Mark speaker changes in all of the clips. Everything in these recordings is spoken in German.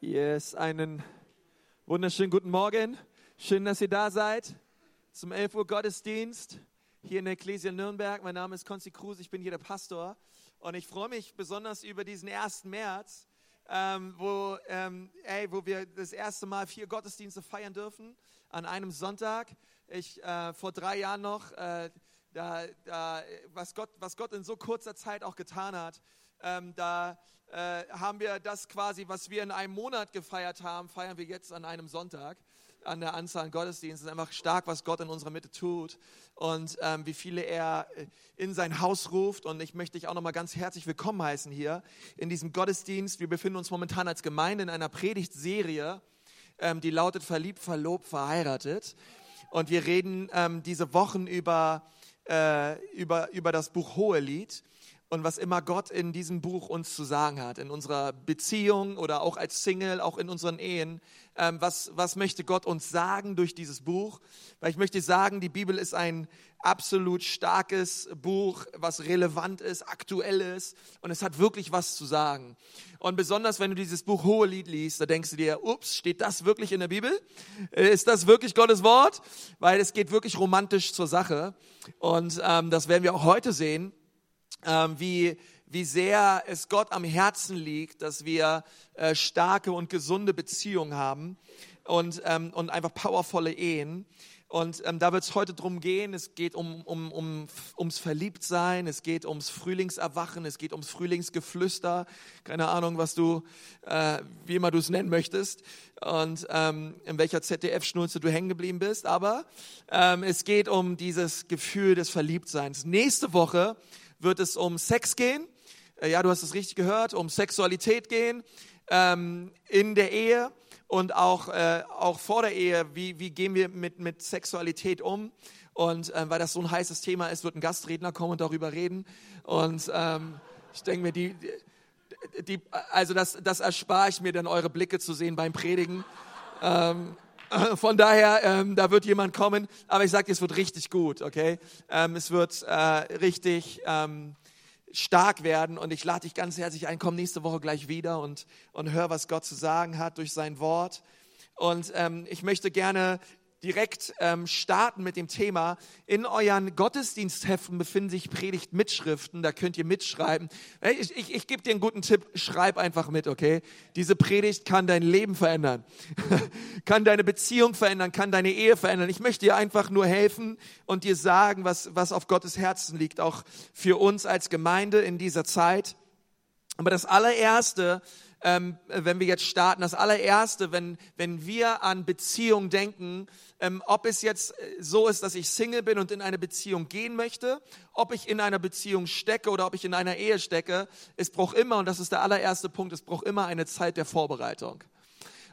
Speaker 1: Yes, einen wunderschönen guten Morgen. Schön, dass ihr da seid zum 11 Uhr Gottesdienst hier in der Ecclesia Nürnberg. Mein Name ist Konzi Kruse, ich bin hier der Pastor und ich freue mich besonders über diesen 1. März, ähm, wo, ähm, ey, wo wir das erste Mal vier Gottesdienste feiern dürfen an einem Sonntag. Ich äh, vor drei Jahren noch, äh, da, da, was, Gott, was Gott in so kurzer Zeit auch getan hat, ähm, da äh, haben wir das quasi, was wir in einem Monat gefeiert haben, feiern wir jetzt an einem Sonntag an der Anzahl an Gottesdiensten. Es ist einfach stark, was Gott in unserer Mitte tut und ähm, wie viele er äh, in sein Haus ruft. Und ich möchte dich auch nochmal ganz herzlich willkommen heißen hier in diesem Gottesdienst. Wir befinden uns momentan als Gemeinde in einer Predigtserie, ähm, die lautet Verliebt, Verlobt, Verheiratet. Und wir reden ähm, diese Wochen über, äh, über, über das Buch Hohelied und was immer Gott in diesem Buch uns zu sagen hat, in unserer Beziehung oder auch als Single, auch in unseren Ehen. Ähm, was, was möchte Gott uns sagen durch dieses Buch? Weil ich möchte sagen, die Bibel ist ein absolut starkes Buch, was relevant ist, aktuell ist und es hat wirklich was zu sagen. Und besonders, wenn du dieses Buch Hohelied liest, da denkst du dir, ups, steht das wirklich in der Bibel? Ist das wirklich Gottes Wort? Weil es geht wirklich romantisch zur Sache und ähm, das werden wir auch heute sehen wie, wie sehr es Gott am Herzen liegt, dass wir äh, starke und gesunde Beziehungen haben und, ähm, und einfach powervolle Ehen. Und ähm, da wird es heute drum gehen. Es geht um, um, um, ums Verliebtsein, es geht ums Frühlingserwachen, es geht ums Frühlingsgeflüster. Keine Ahnung, was du, äh, wie immer du es nennen möchtest und ähm, in welcher ZDF-Schnulze du hängen geblieben bist. Aber ähm, es geht um dieses Gefühl des Verliebtseins. Nächste Woche wird es um Sex gehen. Äh, ja, du hast es richtig gehört, um Sexualität gehen ähm, in der Ehe und auch, äh, auch vor der Ehe. Wie, wie gehen wir mit, mit Sexualität um? Und äh, weil das so ein heißes Thema ist, wird ein Gastredner kommen und darüber reden. Und ähm, ich denke mir, die, die, also das, das erspare ich mir dann, eure Blicke zu sehen beim Predigen. Ähm, von daher, ähm, da wird jemand kommen, aber ich sage dir, es wird richtig gut, okay? Ähm, es wird äh, richtig ähm, stark werden und ich lade dich ganz herzlich ein, komm nächste Woche gleich wieder und, und hör, was Gott zu sagen hat durch sein Wort. Und ähm, ich möchte gerne direkt ähm, starten mit dem Thema. In euren Gottesdienstheften befinden sich Predigtmitschriften, da könnt ihr mitschreiben. Ich, ich, ich gebe dir einen guten Tipp, schreib einfach mit, okay? Diese Predigt kann dein Leben verändern, kann deine Beziehung verändern, kann deine Ehe verändern. Ich möchte dir einfach nur helfen und dir sagen, was, was auf Gottes Herzen liegt, auch für uns als Gemeinde in dieser Zeit. Aber das allererste, ähm, wenn wir jetzt starten, das allererste, wenn, wenn wir an Beziehung denken, ähm, ob es jetzt äh, so ist, dass ich Single bin und in eine Beziehung gehen möchte, ob ich in einer Beziehung stecke oder ob ich in einer Ehe stecke, es braucht immer, und das ist der allererste Punkt, es braucht immer eine Zeit der Vorbereitung.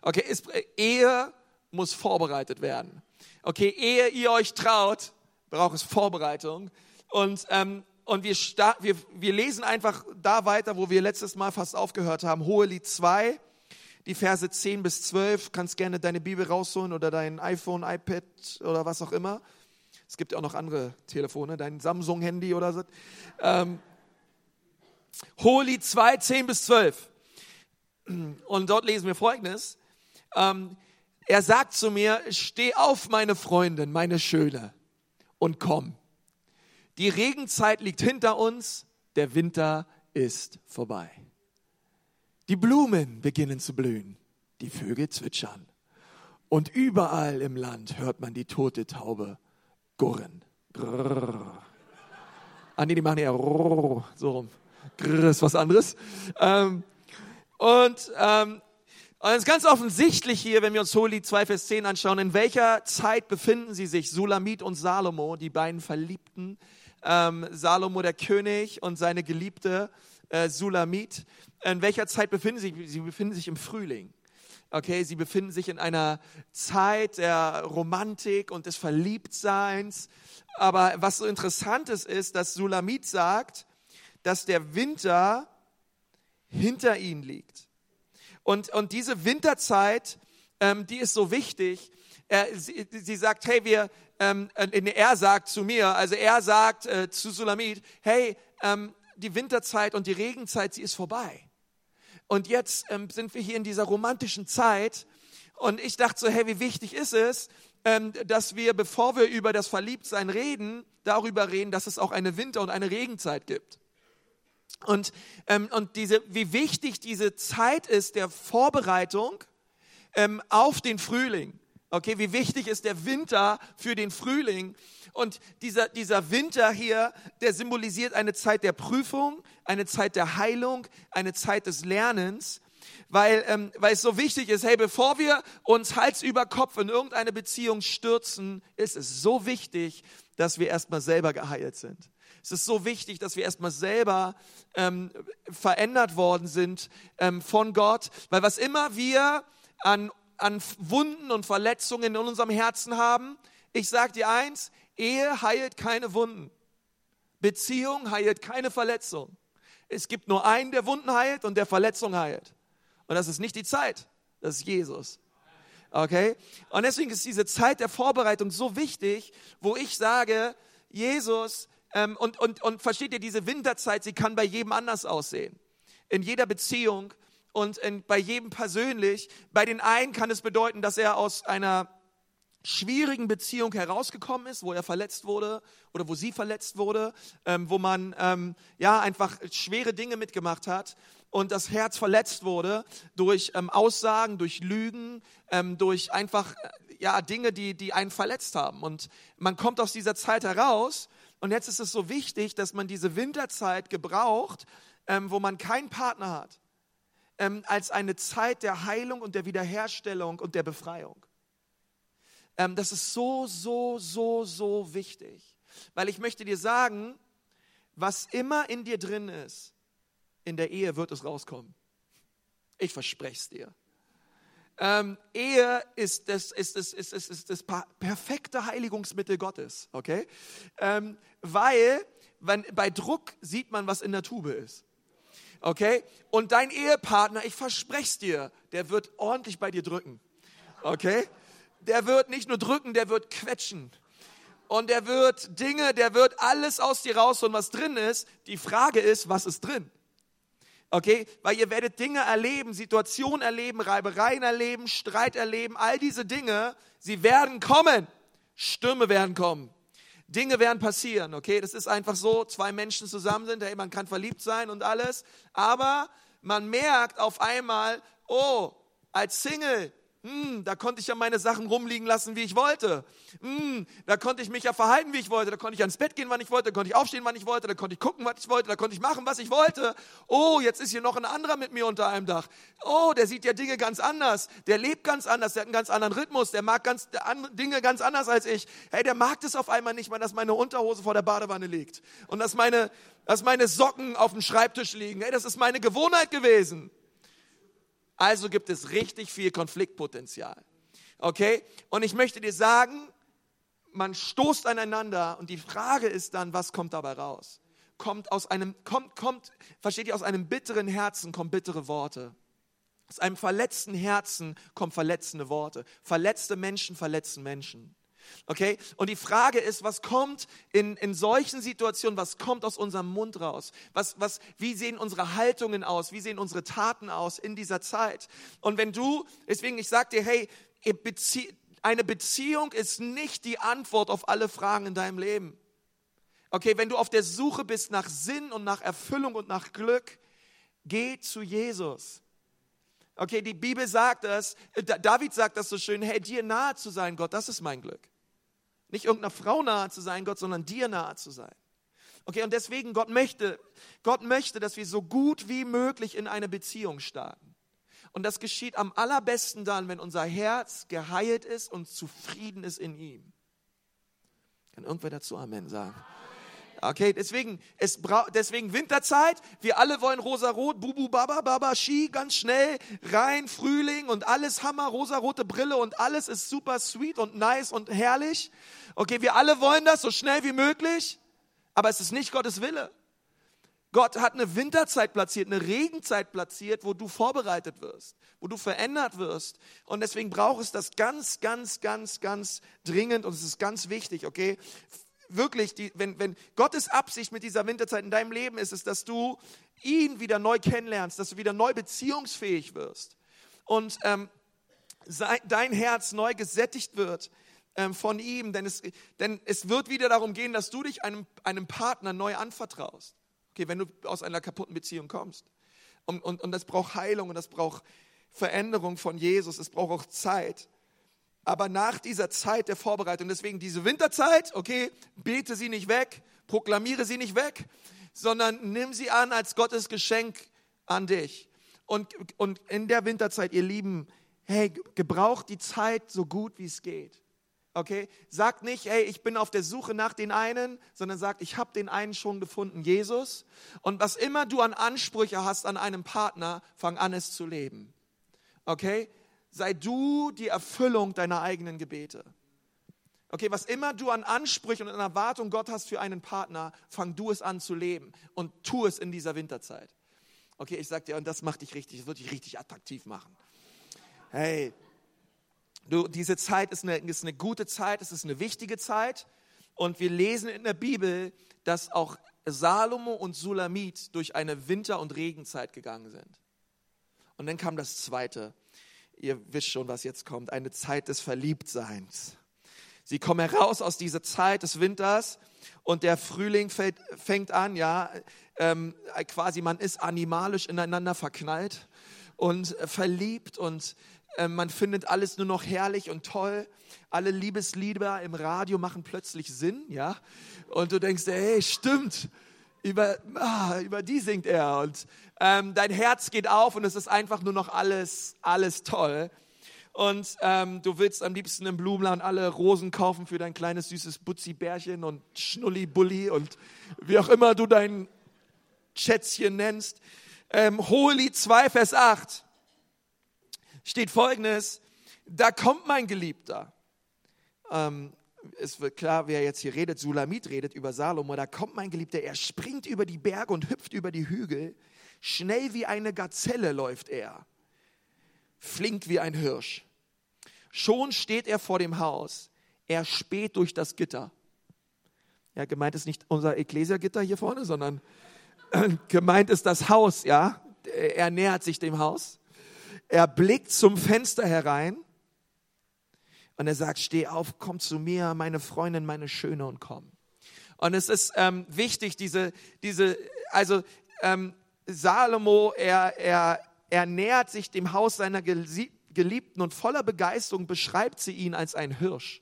Speaker 1: Okay, es, äh, Ehe muss vorbereitet werden. Okay, ehe ihr euch traut, braucht es Vorbereitung. Und ähm, und wir, wir, wir lesen einfach da weiter, wo wir letztes Mal fast aufgehört haben. Hohelied 2, die Verse 10 bis 12. Kannst gerne deine Bibel rausholen oder dein iPhone, iPad oder was auch immer. Es gibt auch noch andere Telefone, dein Samsung-Handy oder so. Ähm, Hohelied 2, 10 bis 12. Und dort lesen wir Folgendes. Ähm, er sagt zu mir, steh auf, meine Freundin, meine Schöne, und komm. Die Regenzeit liegt hinter uns, der Winter ist vorbei. Die Blumen beginnen zu blühen, die Vögel zwitschern. Und überall im Land hört man die tote Taube gurren. Grrr. Ah, nee, die machen eher so rum. Grrr ist was anderes. Ähm, und ähm, es ist ganz offensichtlich hier, wenn wir uns Holi 2, Vers 10 anschauen, in welcher Zeit befinden sie sich, Sulamit und Salomo, die beiden Verliebten, ähm, Salomo der König und seine Geliebte äh, Sulamit. In welcher Zeit befinden sie sich? Sie befinden sich im Frühling. Okay, sie befinden sich in einer Zeit der Romantik und des Verliebtseins. Aber was so interessant ist, ist, dass Sulamit sagt, dass der Winter hinter ihnen liegt. Und, und diese Winterzeit, ähm, die ist so wichtig. Er, sie, sie sagt, hey, wir, ähm, er sagt zu mir, also er sagt äh, zu Sulamit, hey, ähm, die Winterzeit und die Regenzeit, sie ist vorbei. und jetzt ähm, sind wir hier in dieser romantischen Zeit. Und ich dachte so, hey, wie wichtig ist es, ähm, dass wir, bevor wir über das Verliebtsein reden, darüber reden, dass es auch eine Winter- und eine Regenzeit gibt. Und, ähm, und diese, wie wichtig diese Zeit ist der Vorbereitung ähm, auf den Frühling. Okay, wie wichtig ist der Winter für den Frühling? Und dieser, dieser Winter hier, der symbolisiert eine Zeit der Prüfung, eine Zeit der Heilung, eine Zeit des Lernens, weil, ähm, weil es so wichtig ist, hey, bevor wir uns Hals über Kopf in irgendeine Beziehung stürzen, ist es so wichtig, dass wir erstmal selber geheilt sind. Es ist so wichtig, dass wir erstmal selber ähm, verändert worden sind ähm, von Gott, weil was immer wir an, an Wunden und Verletzungen in unserem Herzen haben, ich sage dir eins, Ehe heilt keine Wunden. Beziehung heilt keine Verletzung. Es gibt nur einen, der Wunden heilt und der Verletzung heilt. Und das ist nicht die Zeit, das ist Jesus. Okay? Und deswegen ist diese Zeit der Vorbereitung so wichtig, wo ich sage, Jesus, ähm, und, und, und versteht ihr, diese Winterzeit, sie kann bei jedem anders aussehen. In jeder Beziehung und in, bei jedem persönlich. Bei den einen kann es bedeuten, dass er aus einer schwierigen Beziehung herausgekommen ist, wo er verletzt wurde oder wo sie verletzt wurde, ähm, wo man ähm, ja einfach schwere Dinge mitgemacht hat und das Herz verletzt wurde durch ähm, Aussagen, durch Lügen, ähm, durch einfach äh, ja Dinge, die die einen verletzt haben und man kommt aus dieser Zeit heraus und jetzt ist es so wichtig, dass man diese Winterzeit gebraucht, ähm, wo man keinen Partner hat, ähm, als eine Zeit der Heilung und der Wiederherstellung und der Befreiung. Ähm, das ist so, so, so, so wichtig. Weil ich möchte dir sagen, was immer in dir drin ist, in der Ehe wird es rauskommen. Ich verspreche es dir. Ähm, Ehe ist das, ist, ist, ist, ist, ist das perfekte Heiligungsmittel Gottes, okay? Ähm, weil wenn, bei Druck sieht man, was in der Tube ist. Okay? Und dein Ehepartner, ich verspreche es dir, der wird ordentlich bei dir drücken. Okay? Der wird nicht nur drücken, der wird quetschen. Und der wird Dinge, der wird alles aus dir rausholen, was drin ist. Die Frage ist, was ist drin? Okay? Weil ihr werdet Dinge erleben, Situationen erleben, Reibereien erleben, Streit erleben, all diese Dinge, sie werden kommen. Stürme werden kommen. Dinge werden passieren, okay? Das ist einfach so, zwei Menschen zusammen sind, hey, man kann verliebt sein und alles, aber man merkt auf einmal, oh, als Single, hm, da konnte ich ja meine Sachen rumliegen lassen, wie ich wollte. Hm, da konnte ich mich ja verhalten, wie ich wollte. Da konnte ich ans Bett gehen, wann ich wollte. Da konnte ich aufstehen, wann ich wollte. Da konnte ich gucken, was ich wollte. Da konnte ich machen, was ich wollte. Oh, jetzt ist hier noch ein anderer mit mir unter einem Dach. Oh, der sieht ja Dinge ganz anders. Der lebt ganz anders. Der hat einen ganz anderen Rhythmus. Der mag ganz, der Dinge ganz anders als ich. Hey, der mag das auf einmal nicht mal, dass meine Unterhose vor der Badewanne liegt. Und dass meine, dass meine Socken auf dem Schreibtisch liegen. Hey, das ist meine Gewohnheit gewesen. Also gibt es richtig viel Konfliktpotenzial. Okay? Und ich möchte dir sagen, man stoßt aneinander und die Frage ist dann, was kommt dabei raus? Kommt aus einem, kommt, kommt, versteht ihr, aus einem bitteren Herzen kommen bittere Worte. Aus einem verletzten Herzen kommen verletzende Worte. Verletzte Menschen verletzen Menschen. Okay? Und die Frage ist, was kommt in, in solchen Situationen, was kommt aus unserem Mund raus? Was, was, wie sehen unsere Haltungen aus? Wie sehen unsere Taten aus in dieser Zeit? Und wenn du, deswegen, ich sag dir, hey, eine Beziehung ist nicht die Antwort auf alle Fragen in deinem Leben. Okay, wenn du auf der Suche bist nach Sinn und nach Erfüllung und nach Glück, geh zu Jesus. Okay, die Bibel sagt das, David sagt das so schön, hey, dir nahe zu sein, Gott, das ist mein Glück. Nicht irgendeiner Frau nahe zu sein, Gott, sondern dir nahe zu sein. Okay, und deswegen, Gott möchte, Gott möchte, dass wir so gut wie möglich in eine Beziehung starten. Und das geschieht am allerbesten dann, wenn unser Herz geheilt ist und zufrieden ist in ihm. Kann irgendwer dazu Amen sagen? Okay, deswegen, es deswegen Winterzeit. Wir alle wollen rosa-rot, bubu, baba, baba, Ski, ganz schnell rein, Frühling und alles Hammer, rosa-rote Brille und alles ist super sweet und nice und herrlich. Okay, wir alle wollen das so schnell wie möglich, aber es ist nicht Gottes Wille. Gott hat eine Winterzeit platziert, eine Regenzeit platziert, wo du vorbereitet wirst, wo du verändert wirst. Und deswegen braucht es das ganz, ganz, ganz, ganz dringend und es ist ganz wichtig, okay? Wirklich, die, wenn, wenn Gottes Absicht mit dieser Winterzeit in deinem Leben ist, ist, dass du ihn wieder neu kennenlernst, dass du wieder neu beziehungsfähig wirst und ähm, sein, dein Herz neu gesättigt wird ähm, von ihm, denn es, denn es wird wieder darum gehen, dass du dich einem, einem Partner neu anvertraust. Okay, wenn du aus einer kaputten Beziehung kommst. Und, und, und das braucht Heilung und das braucht Veränderung von Jesus, es braucht auch Zeit. Aber nach dieser Zeit der Vorbereitung, deswegen diese Winterzeit, okay, bete sie nicht weg, proklamiere sie nicht weg, sondern nimm sie an als Gottes Geschenk an dich. Und, und in der Winterzeit, ihr Lieben, hey, gebraucht die Zeit so gut wie es geht. Okay? Sagt nicht, hey, ich bin auf der Suche nach den einen, sondern sagt, ich habe den einen schon gefunden, Jesus. Und was immer du an Ansprüche hast an einem Partner, fang an es zu leben. Okay? Sei du die Erfüllung deiner eigenen Gebete. Okay, was immer du an Ansprüchen und an Erwartungen Gott hast für einen Partner, fang du es an zu leben und tu es in dieser Winterzeit. Okay, ich sag dir, und das macht dich richtig, das wird dich richtig attraktiv machen. Hey, du, diese Zeit ist eine, ist eine gute Zeit, es ist eine wichtige Zeit. Und wir lesen in der Bibel, dass auch Salomo und Sulamit durch eine Winter- und Regenzeit gegangen sind. Und dann kam das Zweite. Ihr wisst schon, was jetzt kommt. Eine Zeit des Verliebtseins. Sie kommen heraus aus dieser Zeit des Winters und der Frühling fällt, fängt an, ja, ähm, quasi man ist animalisch ineinander verknallt und verliebt und äh, man findet alles nur noch herrlich und toll. Alle Liebeslieder im Radio machen plötzlich Sinn, ja, und du denkst, hey, stimmt, über, ah, über die singt er und ähm, dein Herz geht auf und es ist einfach nur noch alles, alles toll und ähm, du willst am liebsten im Blumenladen alle Rosen kaufen für dein kleines süßes Butzi-Bärchen und Schnulli-Bulli und wie auch immer du dein Schätzchen nennst. Ähm, Hohelied 2, Vers 8 steht folgendes, da kommt mein Geliebter. Ähm, es wird klar, wer jetzt hier redet, Sulamit redet über Salomo, da kommt mein Geliebter, er springt über die Berge und hüpft über die Hügel, schnell wie eine Gazelle läuft er flink wie ein Hirsch. Schon steht er vor dem Haus. Er späht durch das Gitter. Ja, gemeint ist nicht unser Ecclesia-Gitter hier vorne, sondern gemeint ist das Haus, ja. Er nähert sich dem Haus. Er blickt zum Fenster herein und er sagt, steh auf, komm zu mir, meine Freundin, meine Schöne und komm. Und es ist ähm, wichtig, diese, diese, also ähm, Salomo, er, er, er nähert sich dem Haus seiner Geliebten und voller Begeisterung beschreibt sie ihn als ein Hirsch,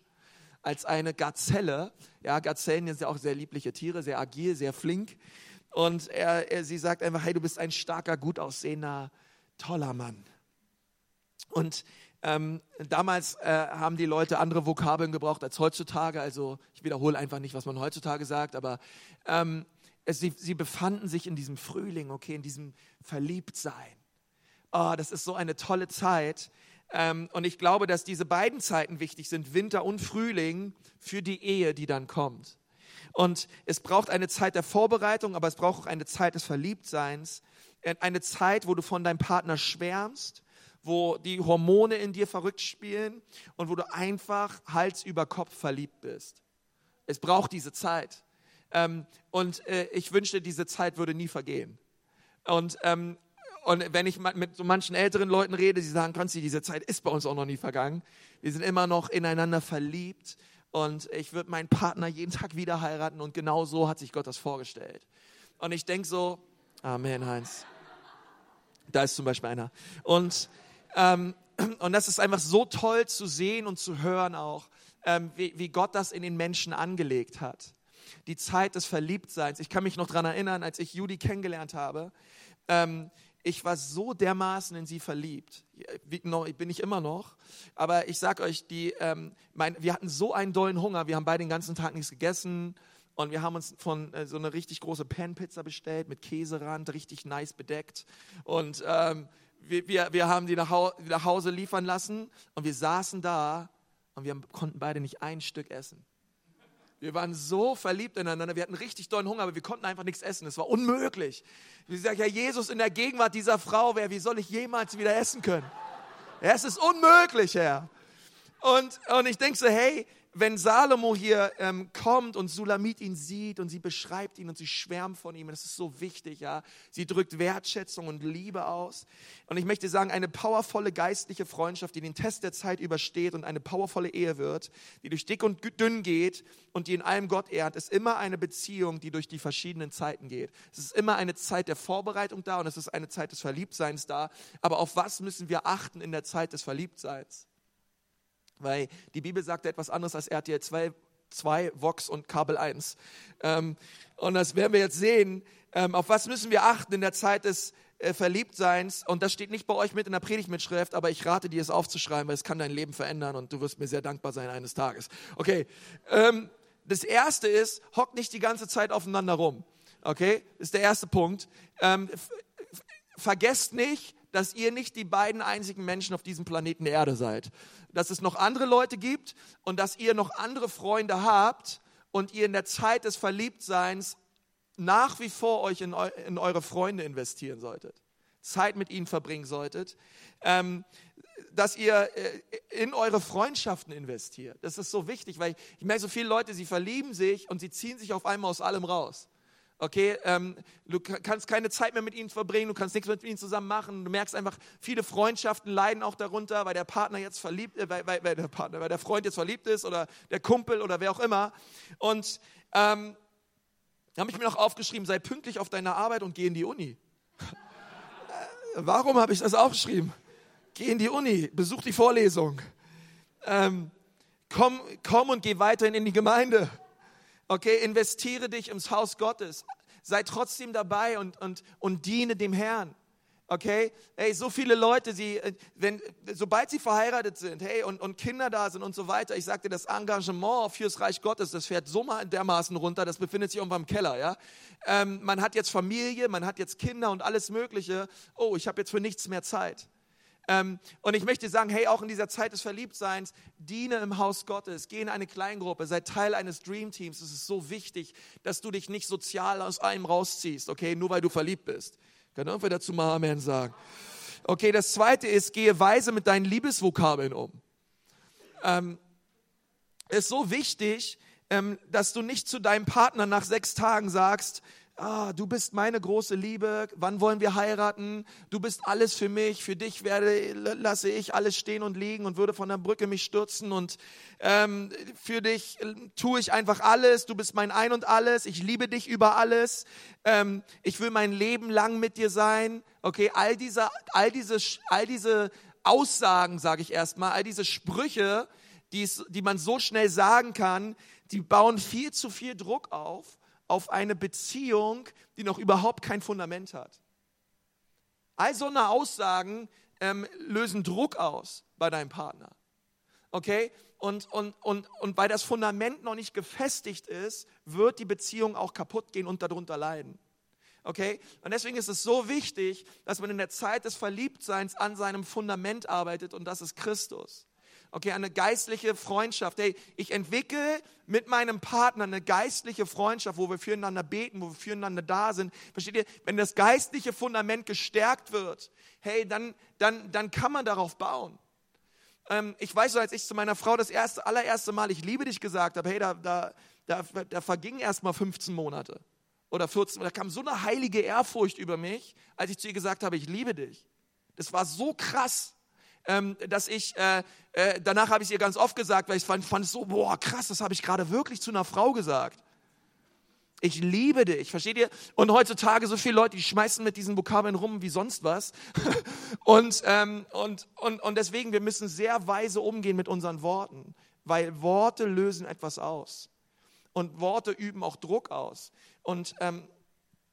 Speaker 1: als eine Gazelle. Ja, Gazellen sind ja auch sehr liebliche Tiere, sehr agil, sehr flink. Und er, er, sie sagt einfach, hey, du bist ein starker, gut aussehender, toller Mann. Und ähm, damals äh, haben die Leute andere Vokabeln gebraucht als heutzutage. Also ich wiederhole einfach nicht, was man heutzutage sagt, aber ähm, es, sie, sie befanden sich in diesem Frühling, okay, in diesem Verliebtsein oh, das ist so eine tolle Zeit. Ähm, und ich glaube, dass diese beiden Zeiten wichtig sind, Winter und Frühling, für die Ehe, die dann kommt. Und es braucht eine Zeit der Vorbereitung, aber es braucht auch eine Zeit des Verliebtseins. Äh, eine Zeit, wo du von deinem Partner schwärmst, wo die Hormone in dir verrückt spielen und wo du einfach Hals über Kopf verliebt bist. Es braucht diese Zeit. Ähm, und äh, ich wünschte, diese Zeit würde nie vergehen. Und ähm, und wenn ich mit so manchen älteren Leuten rede, sie sagen, Konzi, diese Zeit ist bei uns auch noch nie vergangen. Wir sind immer noch ineinander verliebt und ich würde meinen Partner jeden Tag wieder heiraten und genau so hat sich Gott das vorgestellt. Und ich denke so, Amen, Heinz. Da ist zum Beispiel einer. Und, und das ist einfach so toll zu sehen und zu hören auch, ähm, wie, Gott das in den Menschen angelegt hat. Die Zeit des Verliebtseins. Ich kann mich noch daran erinnern, als ich Judy kennengelernt habe. Ähm, ich war so dermaßen in sie verliebt. Bin ich immer noch. Aber ich sag euch, die, ähm, wir hatten so einen dollen Hunger. Wir haben beide den ganzen Tag nichts gegessen. Und wir haben uns von äh, so eine richtig große Pan-Pizza bestellt mit Käserand, richtig nice bedeckt. Und ähm, wir, wir, wir haben die nach, Hause, nach Hause liefern lassen. Und wir saßen da und wir konnten beide nicht ein Stück essen. Wir waren so verliebt ineinander, wir hatten richtig dollen Hunger, aber wir konnten einfach nichts essen. Es war unmöglich. Wie gesagt, ja, Jesus in der Gegenwart dieser Frau wäre, wie soll ich jemals wieder essen können? Es ist unmöglich, Herr. Und, und ich denke so, hey, wenn Salomo hier ähm, kommt und Sulamit ihn sieht und sie beschreibt ihn und sie schwärmt von ihm, das ist so wichtig, ja. Sie drückt Wertschätzung und Liebe aus. Und ich möchte sagen, eine powervolle geistliche Freundschaft, die den Test der Zeit übersteht und eine powervolle Ehe wird, die durch dick und dünn geht und die in allem Gott ehrt, ist immer eine Beziehung, die durch die verschiedenen Zeiten geht. Es ist immer eine Zeit der Vorbereitung da und es ist eine Zeit des Verliebtseins da. Aber auf was müssen wir achten in der Zeit des Verliebtseins? Weil die Bibel sagt etwas anderes als RTL 2, 2 Vox und Kabel 1. Ähm, und das werden wir jetzt sehen. Ähm, auf was müssen wir achten in der Zeit des äh, Verliebtseins? Und das steht nicht bei euch mit in der Predigtmitschrift, aber ich rate dir, es aufzuschreiben, weil es kann dein Leben verändern und du wirst mir sehr dankbar sein eines Tages. Okay. Ähm, das erste ist, hock nicht die ganze Zeit aufeinander rum. Okay? Das ist der erste Punkt. Ähm, vergesst nicht, dass ihr nicht die beiden einzigen Menschen auf diesem Planeten Erde seid dass es noch andere Leute gibt und dass ihr noch andere Freunde habt und ihr in der Zeit des Verliebtseins nach wie vor euch in, eu in eure Freunde investieren solltet, Zeit mit ihnen verbringen solltet, ähm, dass ihr äh, in eure Freundschaften investiert. Das ist so wichtig, weil ich, ich merke so viele Leute, sie verlieben sich und sie ziehen sich auf einmal aus allem raus. Okay, ähm, du kannst keine Zeit mehr mit ihnen verbringen, du kannst nichts mit ihnen zusammen machen. Du merkst einfach, viele Freundschaften leiden auch darunter, weil der Partner jetzt verliebt, äh, weil, weil, weil, der Partner, weil der Freund jetzt verliebt ist oder der Kumpel oder wer auch immer. Und ähm, habe ich mir noch aufgeschrieben, sei pünktlich auf deine Arbeit und geh in die Uni. Warum habe ich das aufgeschrieben? Geh in die Uni, besuch die Vorlesung. Ähm, komm, komm und geh weiterhin in die Gemeinde. Okay, investiere dich ins Haus Gottes. Sei trotzdem dabei und, und, und diene dem Herrn. Okay? Hey, so viele Leute, sie, äh, wenn, sobald sie verheiratet sind, hey, und, und Kinder da sind und so weiter, ich sagte, das Engagement fürs Reich Gottes, das fährt so dermaßen runter, das befindet sich irgendwann im Keller, ja? Ähm, man hat jetzt Familie, man hat jetzt Kinder und alles Mögliche. Oh, ich habe jetzt für nichts mehr Zeit. Ähm, und ich möchte sagen, hey, auch in dieser Zeit des Verliebtseins, diene im Haus Gottes, geh in eine Kleingruppe, sei Teil eines Dream Teams. Es ist so wichtig, dass du dich nicht sozial aus allem rausziehst, okay, nur weil du verliebt bist. Kann irgendwer dazu mal Amen sagen? Okay, das zweite ist, gehe weise mit deinen Liebesvokabeln um. Ähm, ist so wichtig, ähm, dass du nicht zu deinem Partner nach sechs Tagen sagst, ah, du bist meine große Liebe, wann wollen wir heiraten? Du bist alles für mich, für dich werde, lasse ich alles stehen und liegen und würde von der Brücke mich stürzen. Und ähm, für dich äh, tue ich einfach alles, du bist mein Ein und alles, ich liebe dich über alles, ähm, ich will mein Leben lang mit dir sein. Okay, all diese, all diese, all diese Aussagen, sage ich erstmal, all diese Sprüche, die, die man so schnell sagen kann, die bauen viel zu viel Druck auf auf eine Beziehung, die noch überhaupt kein Fundament hat. All so eine Aussagen ähm, lösen Druck aus bei deinem Partner. Okay? Und, und, und, und weil das Fundament noch nicht gefestigt ist, wird die Beziehung auch kaputt gehen und darunter leiden. Okay? Und deswegen ist es so wichtig, dass man in der Zeit des Verliebtseins an seinem Fundament arbeitet und das ist Christus okay, eine geistliche Freundschaft. Hey, ich entwickle mit meinem Partner eine geistliche Freundschaft, wo wir füreinander beten, wo wir füreinander da sind. Versteht ihr? Wenn das geistliche Fundament gestärkt wird, hey, dann, dann, dann kann man darauf bauen. Ähm, ich weiß so, als ich zu meiner Frau das erste, allererste Mal, ich liebe dich gesagt habe, hey, da, da, da, da vergingen erst mal 15 Monate oder 14. Da kam so eine heilige Ehrfurcht über mich, als ich zu ihr gesagt habe, ich liebe dich. Das war so krass ähm, dass ich, äh, äh, danach habe ich es ihr ganz oft gesagt, weil ich fand, fand es so, boah, krass, das habe ich gerade wirklich zu einer Frau gesagt. Ich liebe dich, versteht ihr? Und heutzutage so viele Leute, die schmeißen mit diesen Vokabeln rum wie sonst was. und, ähm, und, und, und deswegen, wir müssen sehr weise umgehen mit unseren Worten, weil Worte lösen etwas aus. Und Worte üben auch Druck aus. Und ähm,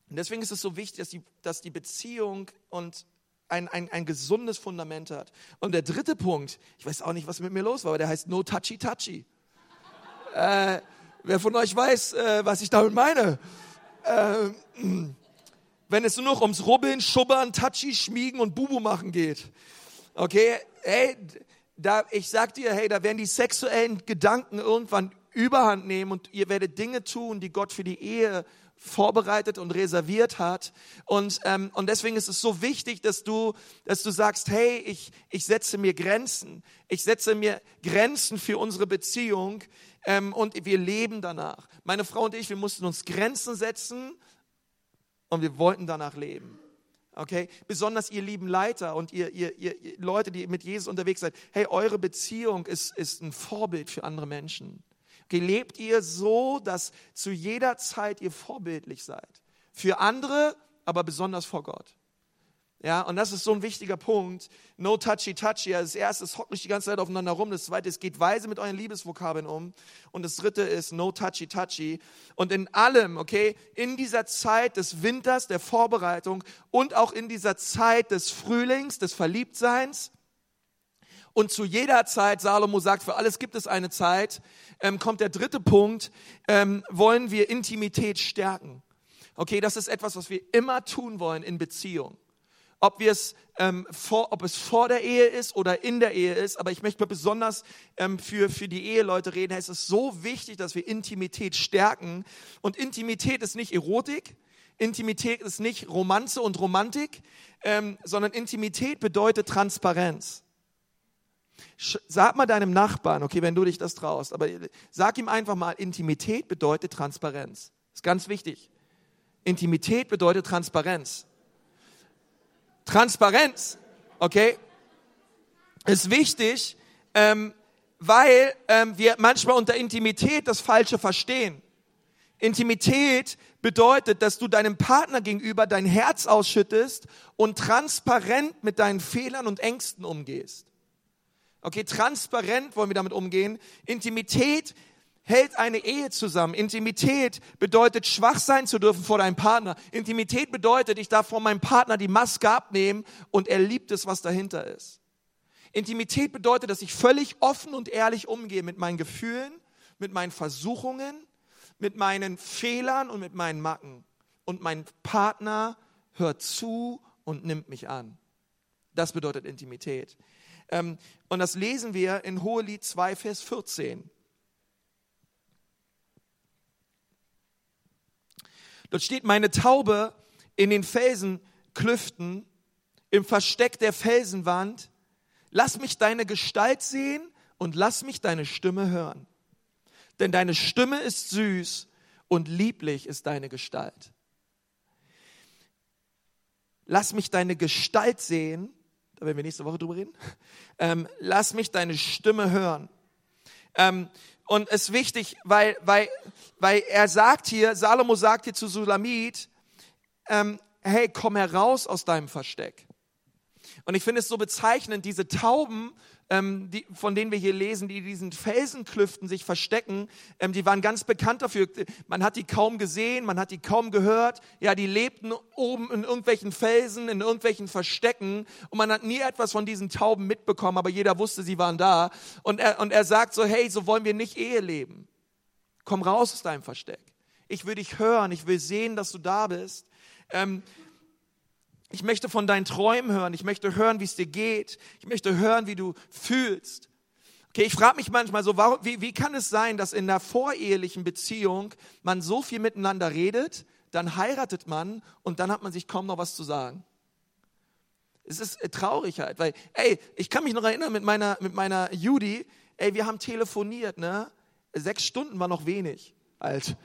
Speaker 1: deswegen ist es so wichtig, dass die, dass die Beziehung und ein, ein, ein gesundes Fundament hat. Und der dritte Punkt, ich weiß auch nicht, was mit mir los war, aber der heißt No Touchy Touchy. äh, wer von euch weiß, äh, was ich damit meine? Äh, wenn es nur noch ums Rubbeln, Schubbern, Touchy, Schmiegen und Bubu machen geht. Okay, hey, da, ich sag dir, hey, da werden die sexuellen Gedanken irgendwann Überhand nehmen und ihr werdet Dinge tun, die Gott für die Ehe vorbereitet und reserviert hat. Und, ähm, und deswegen ist es so wichtig, dass du, dass du sagst, hey, ich, ich setze mir Grenzen. Ich setze mir Grenzen für unsere Beziehung ähm, und wir leben danach. Meine Frau und ich, wir mussten uns Grenzen setzen und wir wollten danach leben. Okay? Besonders ihr lieben Leiter und ihr, ihr, ihr Leute, die mit Jesus unterwegs seid. Hey, eure Beziehung ist, ist ein Vorbild für andere Menschen. Okay, lebt ihr so, dass zu jeder Zeit ihr vorbildlich seid. Für andere, aber besonders vor Gott. Ja, und das ist so ein wichtiger Punkt. No touchy touchy. Das erste ist, hockt nicht die ganze Zeit aufeinander rum. Das zweite ist, geht weise mit euren Liebesvokabeln um. Und das dritte ist, no touchy touchy. Und in allem, okay, in dieser Zeit des Winters, der Vorbereitung und auch in dieser Zeit des Frühlings, des Verliebtseins und zu jeder Zeit, Salomo sagt, für alles gibt es eine Zeit, ähm, kommt der dritte Punkt, ähm, wollen wir Intimität stärken. Okay, das ist etwas, was wir immer tun wollen in Beziehung ob, wir es, ähm, vor, ob es vor der Ehe ist oder in der Ehe ist. Aber ich möchte besonders ähm, für, für die Eheleute reden. Es ist so wichtig, dass wir Intimität stärken. Und Intimität ist nicht Erotik. Intimität ist nicht Romanze und Romantik, ähm, sondern Intimität bedeutet Transparenz. Sag mal deinem Nachbarn, okay, wenn du dich das traust, aber sag ihm einfach mal, Intimität bedeutet Transparenz. ist ganz wichtig. Intimität bedeutet Transparenz. Transparenz, okay, ist wichtig, ähm, weil ähm, wir manchmal unter Intimität das Falsche verstehen. Intimität bedeutet, dass du deinem Partner gegenüber dein Herz ausschüttest und transparent mit deinen Fehlern und Ängsten umgehst. Okay, transparent wollen wir damit umgehen. Intimität hält eine Ehe zusammen. Intimität bedeutet, schwach sein zu dürfen vor deinem Partner. Intimität bedeutet, ich darf vor meinem Partner die Maske abnehmen und er liebt es, was dahinter ist. Intimität bedeutet, dass ich völlig offen und ehrlich umgehe mit meinen Gefühlen, mit meinen Versuchungen, mit meinen Fehlern und mit meinen Macken. Und mein Partner hört zu und nimmt mich an. Das bedeutet Intimität. Ähm, und das lesen wir in Hohelied 2, Vers 14. Dort steht, meine Taube in den Felsenklüften, im Versteck der Felsenwand, lass mich deine Gestalt sehen und lass mich deine Stimme hören. Denn deine Stimme ist süß und lieblich ist deine Gestalt. Lass mich deine Gestalt sehen, da werden wir nächste Woche drüber reden. Ähm, lass mich deine Stimme hören. Ähm, und es ist wichtig, weil, weil, weil er sagt hier, Salomo sagt hier zu Sulamit, ähm, hey, komm heraus aus deinem Versteck. Und ich finde es so bezeichnend, diese Tauben ähm, die, von denen wir hier lesen, die in diesen Felsenklüften sich verstecken, ähm, die waren ganz bekannt dafür. Man hat die kaum gesehen, man hat die kaum gehört. Ja, die lebten oben in irgendwelchen Felsen, in irgendwelchen Verstecken und man hat nie etwas von diesen Tauben mitbekommen, aber jeder wusste, sie waren da. Und er, und er sagt so, hey, so wollen wir nicht Ehe leben. Komm raus aus deinem Versteck. Ich will dich hören, ich will sehen, dass du da bist. Ähm, ich möchte von deinen Träumen hören. Ich möchte hören, wie es dir geht. Ich möchte hören, wie du fühlst. Okay, ich frage mich manchmal so, warum, wie, wie kann es sein, dass in der vorehelichen Beziehung man so viel miteinander redet, dann heiratet man und dann hat man sich kaum noch was zu sagen? Es ist äh, Traurigkeit, weil, ey, ich kann mich noch erinnern mit meiner, mit meiner Judy, ey, wir haben telefoniert, ne? Sechs Stunden war noch wenig alt.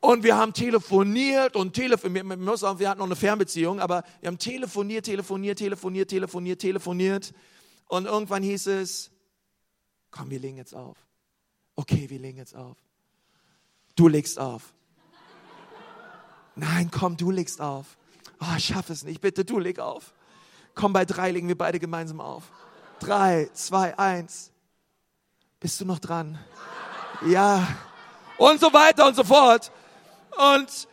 Speaker 1: Und wir haben telefoniert und telefoniert. Wir, wir, hatten noch eine Fernbeziehung, aber wir haben telefoniert, telefoniert, telefoniert, telefoniert, telefoniert. Und irgendwann hieß es, komm, wir legen jetzt auf. Okay, wir legen jetzt auf. Du legst auf. Nein, komm, du legst auf. Oh, ich schaffe es nicht. Bitte, du leg auf. Komm, bei drei legen wir beide gemeinsam auf. Drei, zwei, eins. Bist du noch dran? Ja. Und so weiter und so fort. Und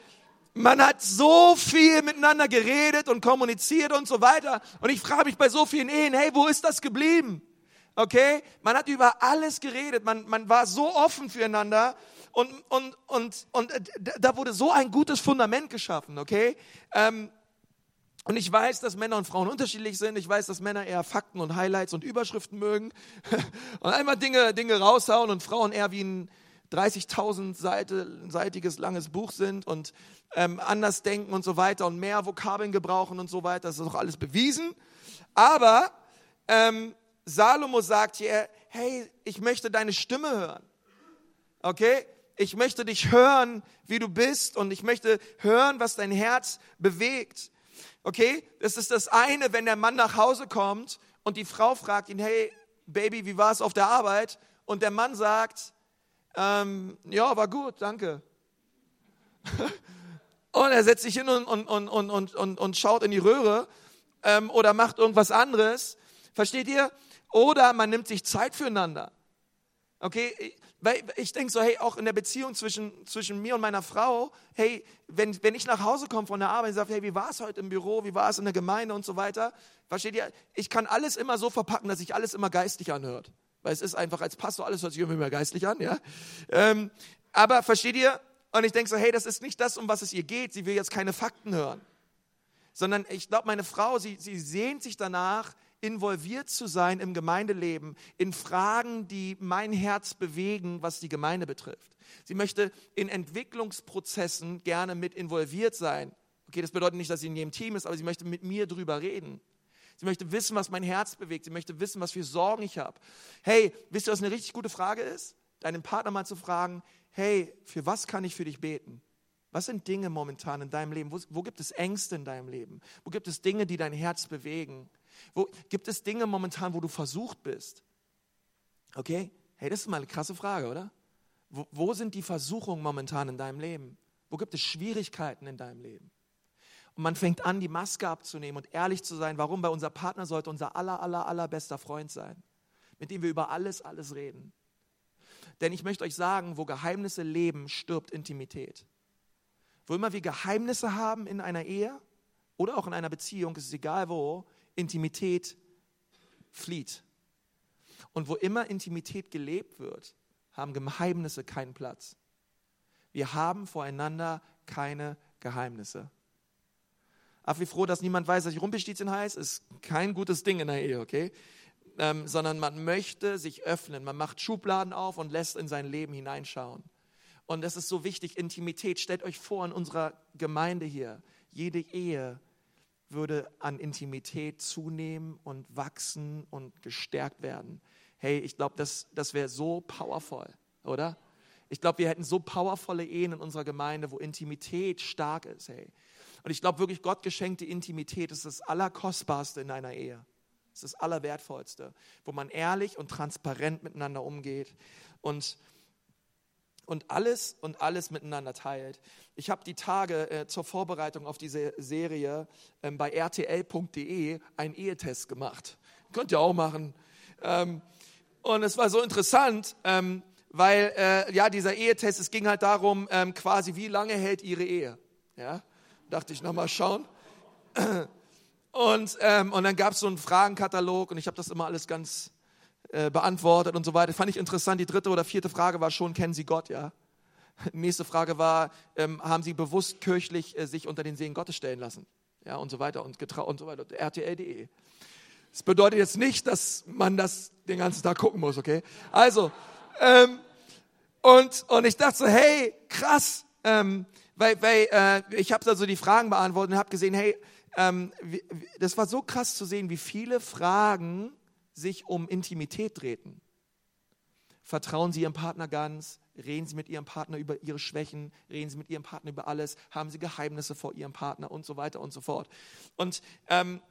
Speaker 1: man hat so viel miteinander geredet und kommuniziert und so weiter. Und ich frage mich bei so vielen Ehen, hey, wo ist das geblieben? Okay? Man hat über alles geredet. Man, man war so offen füreinander. Und, und, und, und da wurde so ein gutes Fundament geschaffen, okay? Ähm, und ich weiß, dass Männer und Frauen unterschiedlich sind. Ich weiß, dass Männer eher Fakten und Highlights und Überschriften mögen und einmal Dinge, Dinge raushauen und Frauen eher wie ein, 30.000 seitiges langes Buch sind und ähm, anders denken und so weiter und mehr Vokabeln gebrauchen und so weiter. Das ist doch alles bewiesen. Aber ähm, Salomo sagt hier, hey, ich möchte deine Stimme hören. Okay? Ich möchte dich hören, wie du bist und ich möchte hören, was dein Herz bewegt. Okay? Das ist das eine, wenn der Mann nach Hause kommt und die Frau fragt ihn, hey, Baby, wie war es auf der Arbeit? Und der Mann sagt, ähm, ja, war gut, danke. und er setzt sich hin und, und, und, und, und, und schaut in die Röhre ähm, oder macht irgendwas anderes. Versteht ihr? Oder man nimmt sich Zeit füreinander. Okay, weil ich denke so, hey, auch in der Beziehung zwischen, zwischen mir und meiner Frau, hey, wenn, wenn ich nach Hause komme von der Arbeit und sage, hey, wie war es heute im Büro, wie war es in der Gemeinde und so weiter, versteht ihr, ich kann alles immer so verpacken, dass sich alles immer geistlich anhört. Weil es ist einfach als Pastor, alles hört sich immer geistlich an, ja. Ähm, aber versteht ihr, und ich denke so, hey, das ist nicht das, um was es ihr geht, sie will jetzt keine Fakten hören. Sondern ich glaube, meine Frau, sie, sie sehnt sich danach, involviert zu sein im Gemeindeleben, in Fragen, die mein Herz bewegen, was die Gemeinde betrifft. Sie möchte in Entwicklungsprozessen gerne mit involviert sein. Okay, das bedeutet nicht, dass sie in jedem Team ist, aber sie möchte mit mir drüber reden. Sie möchte wissen, was mein Herz bewegt. Sie möchte wissen, was für Sorgen ich habe. Hey, wisst ihr, was eine richtig gute Frage ist? Deinen Partner mal zu fragen, hey, für was kann ich für dich beten? Was sind Dinge momentan in deinem Leben? Wo, wo, gibt es Ängste in deinem Leben? Wo gibt es Dinge, die dein Herz bewegen? Wo gibt es Dinge momentan, wo du versucht bist? Okay? Hey, das ist mal eine krasse Frage, oder? Wo, wo sind die Versuchungen momentan in deinem Leben? Wo gibt es Schwierigkeiten in deinem Leben? Und man fängt an, die Maske abzunehmen und ehrlich zu sein. Warum? Weil unser Partner sollte unser aller, aller, allerbester Freund sein, mit dem wir über alles, alles reden. Denn ich möchte euch sagen, wo Geheimnisse leben, stirbt Intimität. Wo immer wir Geheimnisse haben in einer Ehe oder auch in einer Beziehung, ist es egal wo, Intimität flieht. Und wo immer Intimität gelebt wird, haben Geheimnisse keinen Platz. Wir haben voreinander keine Geheimnisse. Ach, wie froh, dass niemand weiß, dass ich Rumpelstilzchen heiße, ist kein gutes Ding in der Ehe, okay? Ähm, sondern man möchte sich öffnen, man macht Schubladen auf und lässt in sein Leben hineinschauen. Und das ist so wichtig, Intimität. Stellt euch vor, in unserer Gemeinde hier, jede Ehe würde an Intimität zunehmen und wachsen und gestärkt werden. Hey, ich glaube, das, das wäre so powerful, oder? Ich glaube, wir hätten so powervolle Ehen in unserer Gemeinde, wo Intimität stark ist. Hey. Und ich glaube wirklich, Gott geschenkte Intimität ist das Allerkostbarste in einer Ehe. Das ist das Allerwertvollste, wo man ehrlich und transparent miteinander umgeht. Und und alles und alles miteinander teilt. Ich habe die Tage äh, zur Vorbereitung auf diese Serie ähm, bei rtl.de einen Ehetest gemacht. Könnt ihr auch machen. Ähm, und es war so interessant, ähm, weil äh, ja dieser Ehetest, es ging halt darum, ähm, quasi wie lange hält ihre Ehe. Ja, dachte ich nochmal schauen. Und, ähm, und dann gab es so einen Fragenkatalog und ich habe das immer alles ganz äh, beantwortet und so weiter. Fand ich interessant. Die dritte oder vierte Frage war schon, kennen Sie Gott, ja? Nächste Frage war, ähm, haben Sie bewusst kirchlich äh, sich unter den Segen Gottes stellen lassen? Ja, und so weiter und und so weiter. RTL.de. Das bedeutet jetzt nicht, dass man das den ganzen Tag gucken muss, okay? Also, ähm, und, und ich dachte so, hey, krass, ähm, weil, weil äh, ich habe also die Fragen beantwortet und habe gesehen, hey, ähm, das war so krass zu sehen, wie viele Fragen sich um Intimität drehten. Vertrauen Sie Ihrem Partner ganz, reden Sie mit Ihrem Partner über Ihre Schwächen, reden Sie mit Ihrem Partner über alles, haben Sie Geheimnisse vor Ihrem Partner und so weiter und so fort. Und ähm,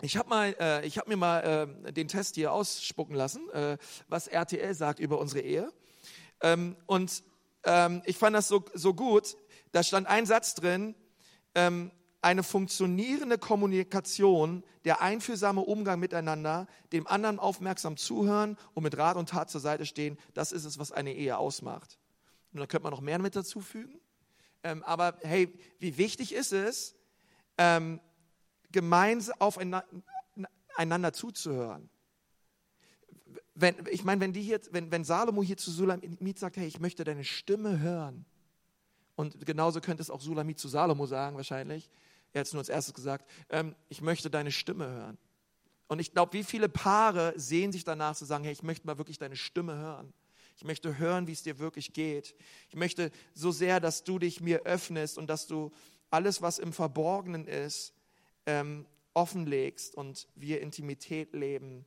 Speaker 1: ich habe äh, hab mir mal äh, den Test hier ausspucken lassen, äh, was RTL sagt über unsere Ehe. Ähm, und ähm, ich fand das so, so gut. Da stand ein Satz drin, ähm, eine funktionierende Kommunikation, der einfühlsame Umgang miteinander, dem anderen aufmerksam zuhören und mit Rat und Tat zur Seite stehen, das ist es, was eine Ehe ausmacht. Und da könnte man noch mehr mit dazufügen. Ähm, aber hey, wie wichtig ist es, ähm, gemeinsam aufeinander zuzuhören? Wenn, ich meine, wenn, wenn, wenn Salomo hier zu Sulamit sagt, hey, ich möchte deine Stimme hören, und genauso könnte es auch Sulamit zu Salomo sagen, wahrscheinlich. Er hat es nur als erstes gesagt, ähm, ich möchte deine Stimme hören. Und ich glaube, wie viele Paare sehen sich danach zu sagen, hey, ich möchte mal wirklich deine Stimme hören. Ich möchte hören, wie es dir wirklich geht. Ich möchte so sehr, dass du dich mir öffnest und dass du alles, was im Verborgenen ist, ähm, offenlegst und wir Intimität leben.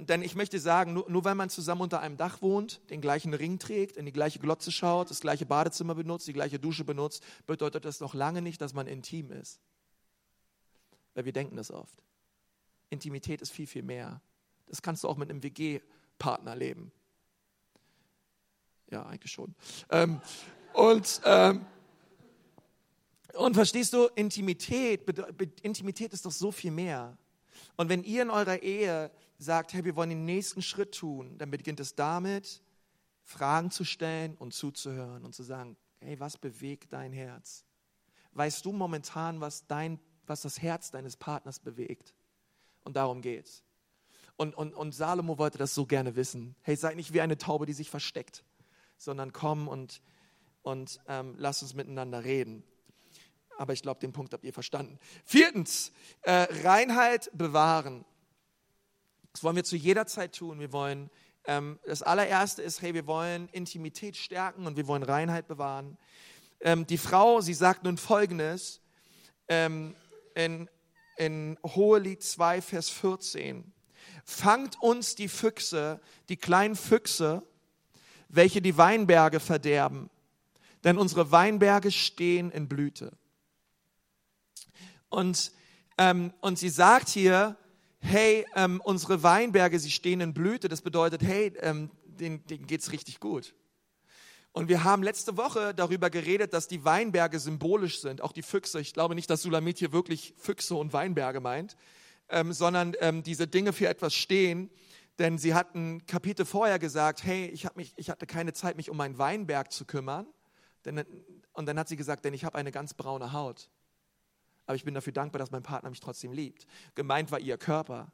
Speaker 1: Denn ich möchte sagen, nur, nur weil man zusammen unter einem Dach wohnt, den gleichen Ring trägt, in die gleiche Glotze schaut, das gleiche Badezimmer benutzt, die gleiche Dusche benutzt, bedeutet das noch lange nicht, dass man intim ist. Weil wir denken das oft. Intimität ist viel, viel mehr. Das kannst du auch mit einem WG-Partner leben. Ja, eigentlich schon. Ähm, und, ähm, und verstehst du, Intimität, Intimität ist doch so viel mehr. Und wenn ihr in eurer Ehe sagt, hey, wir wollen den nächsten Schritt tun, dann beginnt es damit, Fragen zu stellen und zuzuhören und zu sagen, hey, was bewegt dein Herz? Weißt du momentan, was, dein, was das Herz deines Partners bewegt? Und darum geht's. Und, und, und Salomo wollte das so gerne wissen. Hey, sei nicht wie eine Taube, die sich versteckt, sondern komm und, und ähm, lass uns miteinander reden. Aber ich glaube, den Punkt habt ihr verstanden. Viertens, äh, Reinheit bewahren. Das wollen wir zu jeder Zeit tun. Wir wollen, ähm, das allererste ist, hey, wir wollen Intimität stärken und wir wollen Reinheit bewahren. Ähm, die Frau, sie sagt nun Folgendes ähm, in in Hohelied 2, Vers 14. Fangt uns die Füchse, die kleinen Füchse, welche die Weinberge verderben, denn unsere Weinberge stehen in Blüte. Und, ähm, und sie sagt hier, hey, ähm, unsere Weinberge, sie stehen in Blüte. Das bedeutet, hey, ähm, denen, denen geht's richtig gut. Und wir haben letzte Woche darüber geredet, dass die Weinberge symbolisch sind, auch die Füchse. Ich glaube nicht, dass Sulamit hier wirklich Füchse und Weinberge meint, ähm, sondern ähm, diese Dinge für etwas stehen. Denn sie hatten Kapitel vorher gesagt, hey, ich, mich, ich hatte keine Zeit, mich um meinen Weinberg zu kümmern. Denn, und dann hat sie gesagt, denn ich habe eine ganz braune Haut. Aber ich bin dafür dankbar, dass mein Partner mich trotzdem liebt. Gemeint war ihr Körper.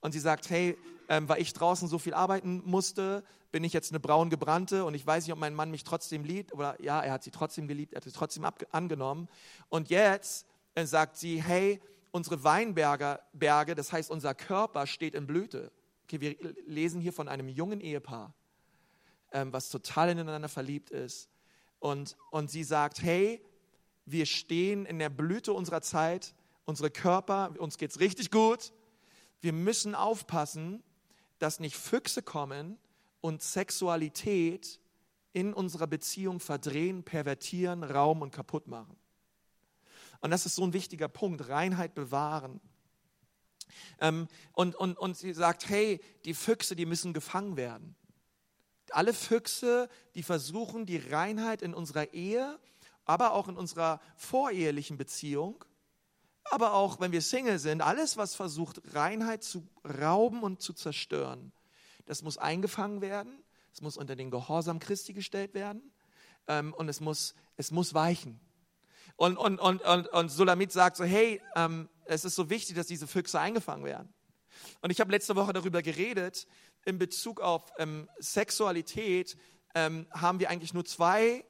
Speaker 1: Und sie sagt, hey, ähm, weil ich draußen so viel arbeiten musste, bin ich jetzt eine braun gebrannte und ich weiß nicht, ob mein Mann mich trotzdem liebt. Oder ja, er hat sie trotzdem geliebt, er hat sie trotzdem angenommen. Und jetzt äh, sagt sie, hey, unsere Weinberge, Berge, das heißt, unser Körper steht in Blüte. Okay, wir lesen hier von einem jungen Ehepaar, ähm, was total ineinander verliebt ist. Und, und sie sagt, hey, wir stehen in der Blüte unserer Zeit, unsere Körper, uns geht es richtig gut wir müssen aufpassen, dass nicht Füchse kommen und Sexualität in unserer Beziehung verdrehen, pervertieren, Raum und kaputt machen. Und das ist so ein wichtiger Punkt, Reinheit bewahren. Ähm, und, und, und sie sagt, hey, die Füchse, die müssen gefangen werden. Alle Füchse, die versuchen, die Reinheit in unserer Ehe, aber auch in unserer vorehelichen Beziehung aber auch wenn wir Single sind, alles, was versucht, Reinheit zu rauben und zu zerstören, das muss eingefangen werden, es muss unter den Gehorsam Christi gestellt werden ähm, und es muss, es muss weichen. Und, und, und, und, und Sulamit sagt so, hey, ähm, es ist so wichtig, dass diese Füchse eingefangen werden. Und ich habe letzte Woche darüber geredet, in Bezug auf ähm, Sexualität ähm, haben wir eigentlich nur zwei,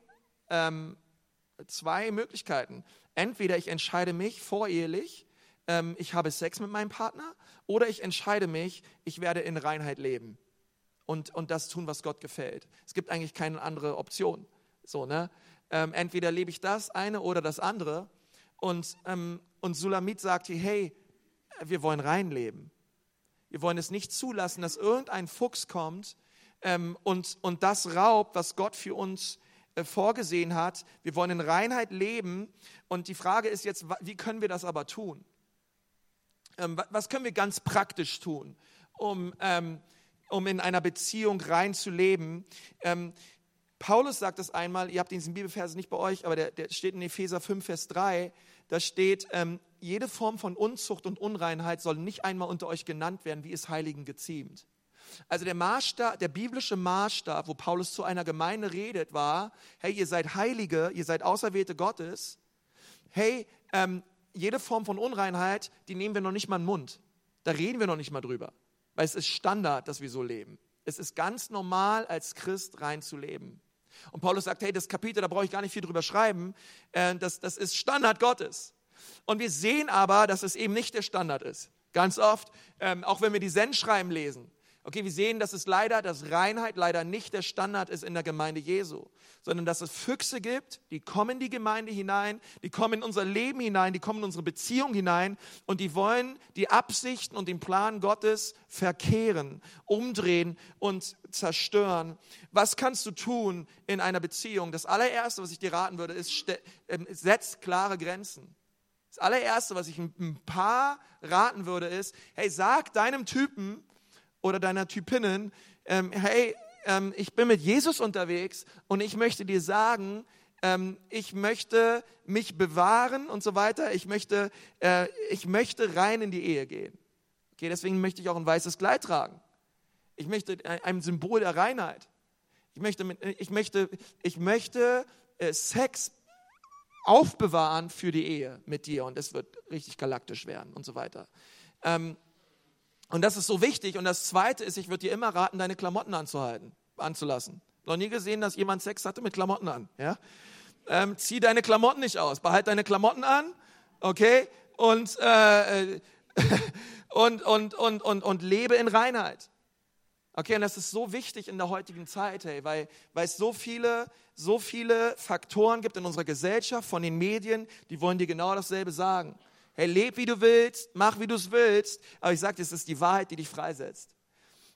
Speaker 1: ähm, zwei Möglichkeiten. Entweder ich entscheide mich vorehelich, ähm, ich habe Sex mit meinem Partner, oder ich entscheide mich, ich werde in Reinheit leben und, und das tun, was Gott gefällt. Es gibt eigentlich keine andere Option. So, ne? Ähm, entweder lebe ich das eine oder das andere. Und, ähm, und Sulamit sagt hier, hey, wir wollen rein leben. Wir wollen es nicht zulassen, dass irgendein Fuchs kommt ähm, und, und das raubt, was Gott für uns vorgesehen hat. Wir wollen in Reinheit leben. Und die Frage ist jetzt, wie können wir das aber tun? Ähm, was können wir ganz praktisch tun, um, ähm, um in einer Beziehung rein zu leben? Ähm, Paulus sagt das einmal, ihr habt diesen Bibelvers nicht bei euch, aber der, der steht in Epheser 5, Vers 3. Da steht, jede Form von Unzucht und Unreinheit soll nicht einmal unter euch genannt werden, wie es Heiligen geziemt. Also der Maßstab, der biblische Maßstab, wo Paulus zu einer Gemeinde redet, war, hey, ihr seid Heilige, ihr seid Auserwählte Gottes. Hey, ähm, jede Form von Unreinheit, die nehmen wir noch nicht mal in den Mund. Da reden wir noch nicht mal drüber. Weil es ist Standard, dass wir so leben. Es ist ganz normal, als Christ rein zu leben. Und Paulus sagt, hey, das Kapitel, da brauche ich gar nicht viel drüber schreiben. Äh, das, das ist Standard Gottes. Und wir sehen aber, dass es eben nicht der Standard ist. Ganz oft, ähm, auch wenn wir die Sendschreiben lesen, Okay, wir sehen, dass es leider, dass Reinheit leider nicht der Standard ist in der Gemeinde Jesu, sondern dass es Füchse gibt, die kommen in die Gemeinde hinein, die kommen in unser Leben hinein, die kommen in unsere Beziehung hinein und die wollen die Absichten und den Plan Gottes verkehren, umdrehen und zerstören. Was kannst du tun in einer Beziehung? Das allererste, was ich dir raten würde, ist, ähm, setz klare Grenzen. Das allererste, was ich ein Paar raten würde, ist, hey, sag deinem Typen, oder deiner Typinnen, ähm, hey, ähm, ich bin mit Jesus unterwegs und ich möchte dir sagen, ähm, ich möchte mich bewahren und so weiter. Ich möchte, äh, ich möchte rein in die Ehe gehen. Okay, deswegen möchte ich auch ein weißes Kleid tragen. Ich möchte ein Symbol der Reinheit. Ich möchte, ich möchte, ich möchte äh, Sex aufbewahren für die Ehe mit dir und es wird richtig galaktisch werden und so weiter. Ähm, und das ist so wichtig. Und das Zweite ist, ich würde dir immer raten, deine Klamotten anzuhalten, anzulassen. Noch nie gesehen, dass jemand Sex hatte mit Klamotten an. Ja? Ähm, zieh deine Klamotten nicht aus, behalt deine Klamotten an, okay? Und, äh, und, und, und, und, und lebe in Reinheit. Okay, und das ist so wichtig in der heutigen Zeit, hey, weil, weil es so viele, so viele Faktoren gibt in unserer Gesellschaft, von den Medien, die wollen dir genau dasselbe sagen. Hey, leb wie du willst, mach wie du es willst. Aber ich sage dir, es ist die Wahrheit, die dich freisetzt.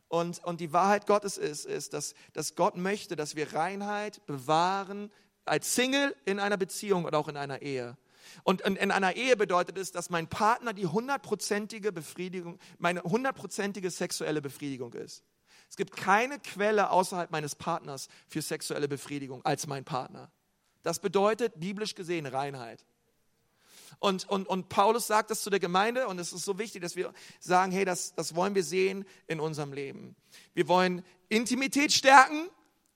Speaker 1: Und, und die Wahrheit Gottes ist, ist dass, dass Gott möchte, dass wir Reinheit bewahren als Single in einer Beziehung oder auch in einer Ehe. Und in, in einer Ehe bedeutet es, dass mein Partner die hundertprozentige Befriedigung, meine hundertprozentige sexuelle Befriedigung ist. Es gibt keine Quelle außerhalb meines Partners für sexuelle Befriedigung als mein Partner. Das bedeutet biblisch gesehen Reinheit. Und, und, und Paulus sagt das zu der Gemeinde und es ist so wichtig, dass wir sagen, hey, das, das wollen wir sehen in unserem Leben. Wir wollen Intimität stärken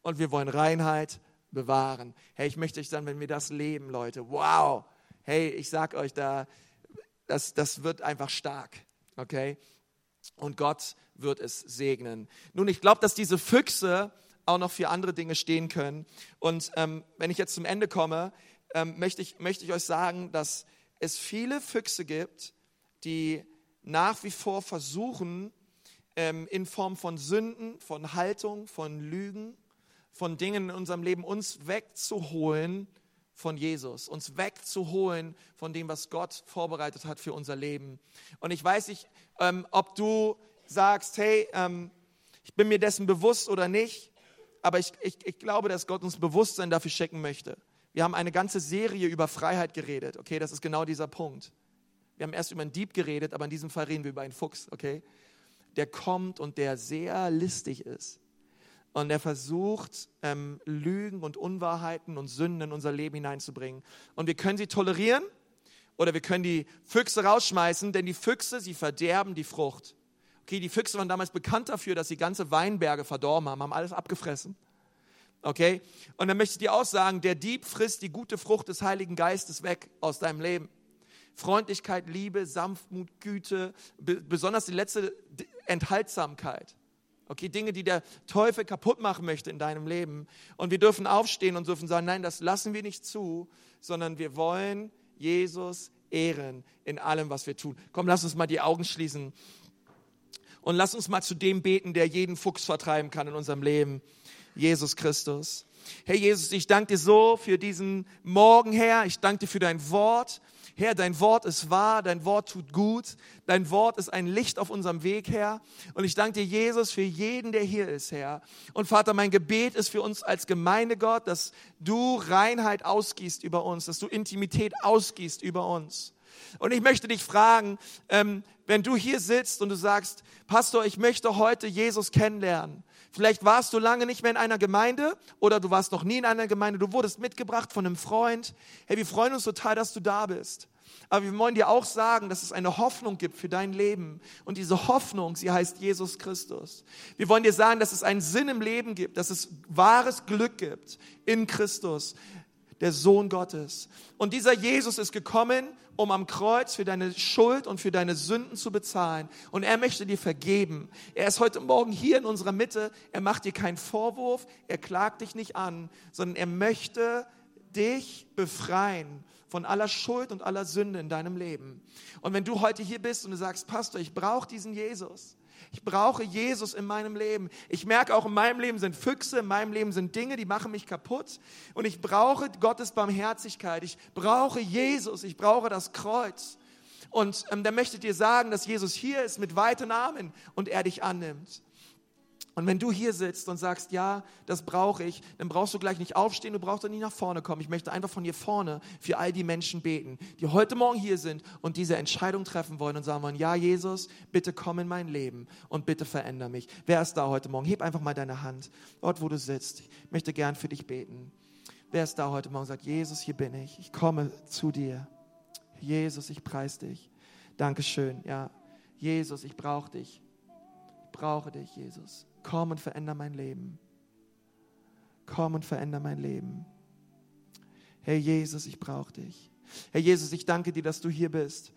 Speaker 1: und wir wollen Reinheit bewahren. Hey, ich möchte euch sagen, wenn wir das leben, Leute, wow. Hey, ich sag euch da, das, das wird einfach stark. Okay? Und Gott wird es segnen. Nun, ich glaube, dass diese Füchse auch noch für andere Dinge stehen können. Und ähm, wenn ich jetzt zum Ende komme, ähm, möchte, ich, möchte ich euch sagen, dass es viele Füchse gibt, die nach wie vor versuchen, ähm, in Form von Sünden, von Haltung, von Lügen, von Dingen in unserem Leben uns wegzuholen von Jesus, uns wegzuholen von dem, was Gott vorbereitet hat für unser Leben. Und ich weiß nicht, ähm, ob du sagst, hey, ähm, ich bin mir dessen bewusst oder nicht, aber ich, ich, ich glaube, dass Gott uns Bewusstsein dafür schenken möchte. Wir haben eine ganze Serie über Freiheit geredet, okay? Das ist genau dieser Punkt. Wir haben erst über einen Dieb geredet, aber in diesem Fall reden wir über einen Fuchs, okay? Der kommt und der sehr listig ist. Und er versucht, ähm, Lügen und Unwahrheiten und Sünden in unser Leben hineinzubringen. Und wir können sie tolerieren oder wir können die Füchse rausschmeißen, denn die Füchse, sie verderben die Frucht. Okay, die Füchse waren damals bekannt dafür, dass sie ganze Weinberge verdorben haben, haben alles abgefressen. Okay? Und dann möchte ich dir auch sagen, der Dieb frisst die gute Frucht des Heiligen Geistes weg aus deinem Leben. Freundlichkeit, Liebe, Sanftmut, Güte, besonders die letzte Enthaltsamkeit. Okay, Dinge, die der Teufel kaputt machen möchte in deinem Leben. Und wir dürfen aufstehen und dürfen sagen, nein, das lassen wir nicht zu, sondern wir wollen Jesus ehren in allem, was wir tun. Komm, lass uns mal die Augen schließen und lass uns mal zu dem beten, der jeden Fuchs vertreiben kann in unserem Leben. Jesus Christus. Herr Jesus, ich danke dir so für diesen Morgen, Herr. Ich danke dir für dein Wort. Herr, dein Wort ist wahr, dein Wort tut gut, dein Wort ist ein Licht auf unserem Weg, Herr. Und ich danke dir, Jesus, für jeden, der hier ist, Herr. Und Vater, mein Gebet ist für uns als Gemeinde, Gott, dass du Reinheit ausgießt über uns, dass du Intimität ausgießt über uns. Und ich möchte dich fragen, ähm, wenn du hier sitzt und du sagst, Pastor, ich möchte heute Jesus kennenlernen, Vielleicht warst du lange nicht mehr in einer Gemeinde oder du warst noch nie in einer Gemeinde. Du wurdest mitgebracht von einem Freund. Hey, wir freuen uns total, dass du da bist. Aber wir wollen dir auch sagen, dass es eine Hoffnung gibt für dein Leben. Und diese Hoffnung, sie heißt Jesus Christus. Wir wollen dir sagen, dass es einen Sinn im Leben gibt, dass es wahres Glück gibt in Christus der Sohn Gottes. Und dieser Jesus ist gekommen, um am Kreuz für deine Schuld und für deine Sünden zu bezahlen. Und er möchte dir vergeben. Er ist heute Morgen hier in unserer Mitte. Er macht dir keinen Vorwurf. Er klagt dich nicht an, sondern er möchte dich befreien von aller Schuld und aller Sünde in deinem Leben. Und wenn du heute hier bist und du sagst, Pastor, ich brauche diesen Jesus. Ich brauche Jesus in meinem Leben. Ich merke auch, in meinem Leben sind Füchse, in meinem Leben sind Dinge, die machen mich kaputt. Und ich brauche Gottes Barmherzigkeit. Ich brauche Jesus. Ich brauche das Kreuz. Und ähm, der möchte dir sagen, dass Jesus hier ist mit weiten Armen und er dich annimmt. Und wenn du hier sitzt und sagst, ja, das brauche ich, dann brauchst du gleich nicht aufstehen, du brauchst auch nicht nach vorne kommen. Ich möchte einfach von hier vorne für all die Menschen beten, die heute Morgen hier sind und diese Entscheidung treffen wollen und sagen wollen, ja, Jesus, bitte komm in mein Leben und bitte veränder mich. Wer ist da heute Morgen? Heb einfach mal deine Hand, dort wo du sitzt. Ich möchte gern für dich beten. Wer ist da heute Morgen und sagt, Jesus, hier bin ich, ich komme zu dir. Jesus, ich preis dich. Dankeschön, ja. Jesus, ich brauche dich. Ich brauche dich, Jesus. Komm und veränder mein Leben. Komm und veränder mein Leben. Herr Jesus, ich brauche dich. Herr Jesus, ich danke dir, dass du hier bist.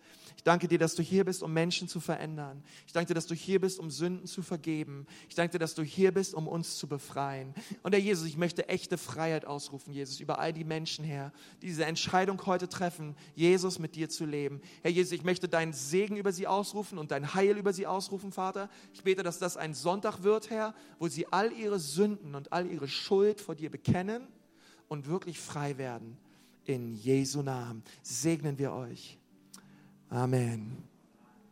Speaker 1: Danke dir, dass du hier bist, um Menschen zu verändern. Ich danke dir, dass du hier bist, um Sünden zu vergeben. Ich danke dir, dass du hier bist, um uns zu befreien. Und Herr Jesus, ich möchte echte Freiheit ausrufen, Jesus, über all die Menschen, Herr, die diese Entscheidung heute treffen, Jesus mit dir zu leben. Herr Jesus, ich möchte deinen Segen über sie ausrufen und dein Heil über sie ausrufen, Vater. Ich bete, dass das ein Sonntag wird, Herr, wo sie all ihre Sünden und all ihre Schuld vor dir bekennen und wirklich frei werden. In Jesu Namen segnen wir euch. Amen.